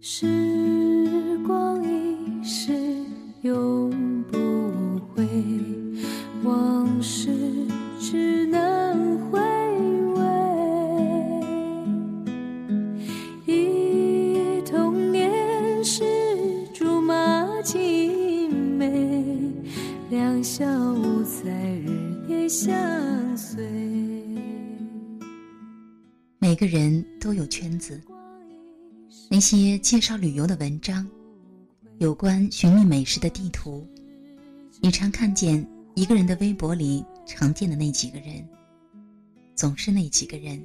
是。每个人都有圈子。那些介绍旅游的文章，有关寻觅美食的地图，你常看见一个人的微博里常见的那几个人，总是那几个人，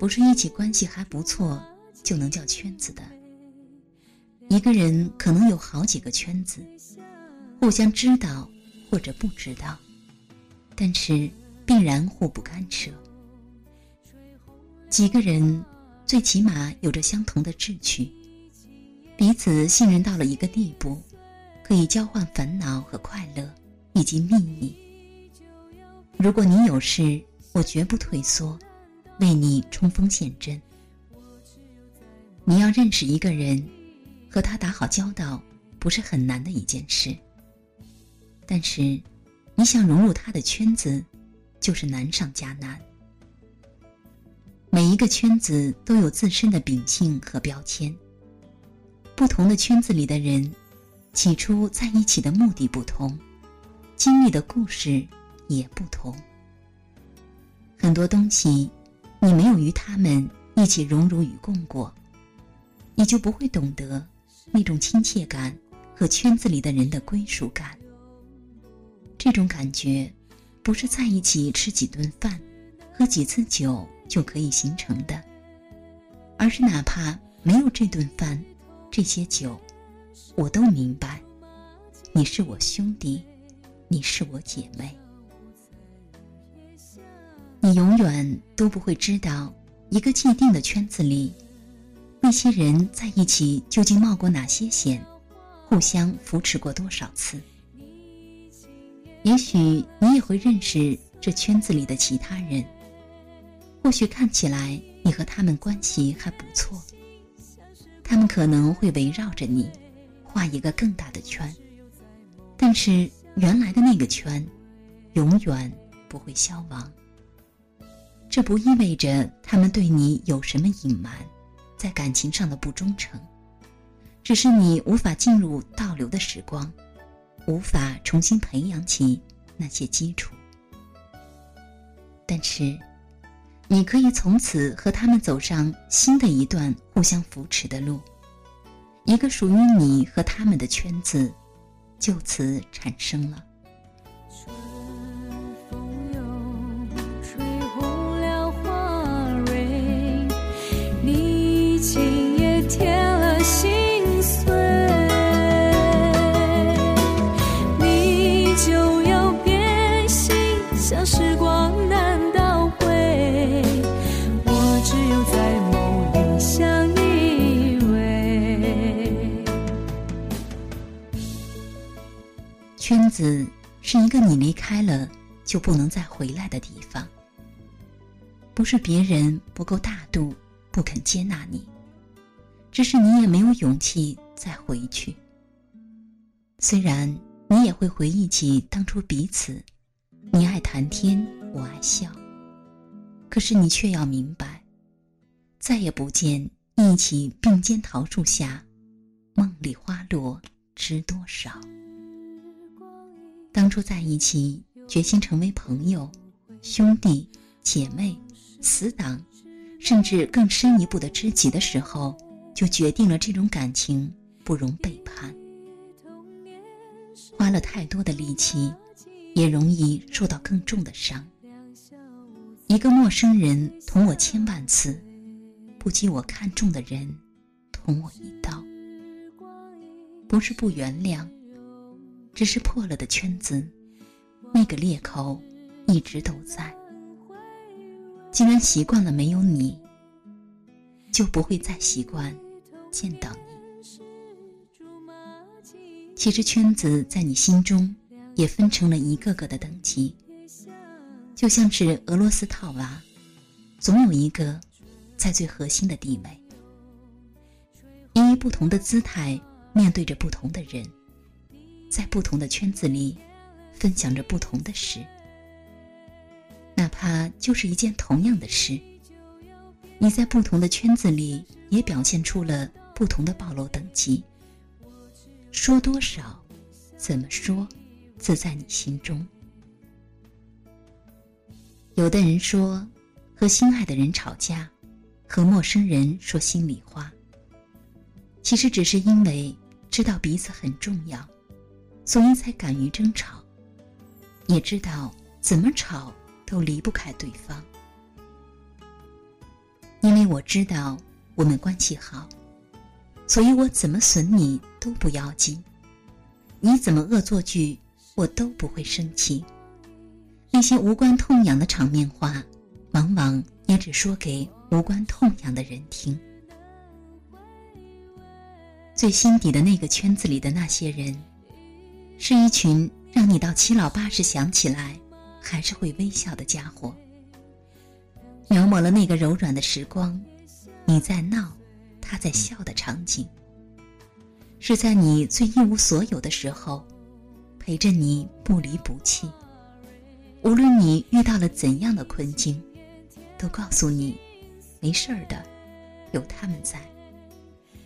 不是一起关系还不错就能叫圈子的。一个人可能有好几个圈子，互相知道或者不知道，但是必然互不干涉。几个人。最起码有着相同的志趣，彼此信任到了一个地步，可以交换烦恼和快乐，以及秘密。如果你有事，我绝不退缩，为你冲锋陷阵。你要认识一个人，和他打好交道，不是很难的一件事。但是，你想融入他的圈子，就是难上加难。每一个圈子都有自身的秉性和标签。不同的圈子里的人，起初在一起的目的不同，经历的故事也不同。很多东西，你没有与他们一起荣辱与共过，你就不会懂得那种亲切感和圈子里的人的归属感。这种感觉，不是在一起吃几顿饭，喝几次酒。就可以形成的，而是哪怕没有这顿饭、这些酒，我都明白，你是我兄弟，你是我姐妹。你永远都不会知道，一个既定的圈子里，那些人在一起究竟冒过哪些险，互相扶持过多少次。也许你也会认识这圈子里的其他人。或许看起来你和他们关系还不错，他们可能会围绕着你，画一个更大的圈。但是原来的那个圈，永远不会消亡。这不意味着他们对你有什么隐瞒，在感情上的不忠诚，只是你无法进入倒流的时光，无法重新培养起那些基础。但是。你可以从此和他们走上新的一段互相扶持的路，一个属于你和他们的圈子，就此产生了。圈子是一个你离开了就不能再回来的地方。不是别人不够大度，不肯接纳你，只是你也没有勇气再回去。虽然你也会回忆起当初彼此，你爱谈天，我爱笑，可是你却要明白，再也不见一起并肩桃树下，梦里花落知多少。当初在一起，决心成为朋友、兄弟、姐妹、死党，甚至更深一步的知己的时候，就决定了这种感情不容背叛。花了太多的力气，也容易受到更重的伤。一个陌生人捅我千万次，不及我看中的人捅我一刀。不是不原谅。只是破了的圈子，那个裂口一直都在。既然习惯了没有你，就不会再习惯见到你。其实圈子在你心中也分成了一个个的等级，就像是俄罗斯套娃，总有一个在最核心的地位。不同的姿态面对着不同的人，在不同的圈子里分享着不同的事。哪怕就是一件同样的事，你在不同的圈子里也表现出了不同的暴露等级。说多少，怎么说，自在你心中。有的人说，和心爱的人吵架，和陌生人说心里话。其实只是因为知道彼此很重要，所以才敢于争吵。也知道怎么吵都离不开对方，因为我知道我们关系好，所以我怎么损你都不要紧，你怎么恶作剧我都不会生气。那些无关痛痒的场面话，往往也只说给无关痛痒的人听。最心底的那个圈子里的那些人，是一群让你到七老八十想起来还是会微笑的家伙。描摹了那个柔软的时光，你在闹，他在笑的场景。是在你最一无所有的时候，陪着你不离不弃。无论你遇到了怎样的困境，都告诉你，没事儿的，有他们在。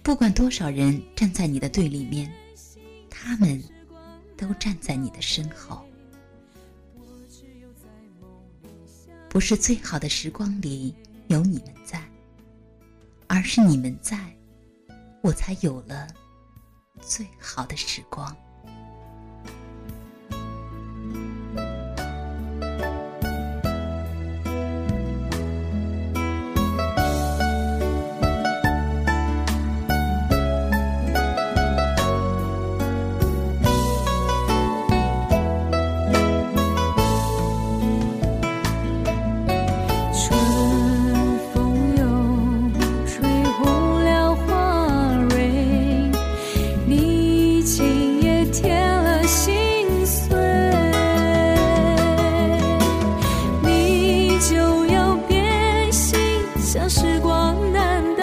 不管多少人站在你的对立面，他们都站在你的身后。不是最好的时光里有你们在，而是你们在，我才有了最好的时光。我难的。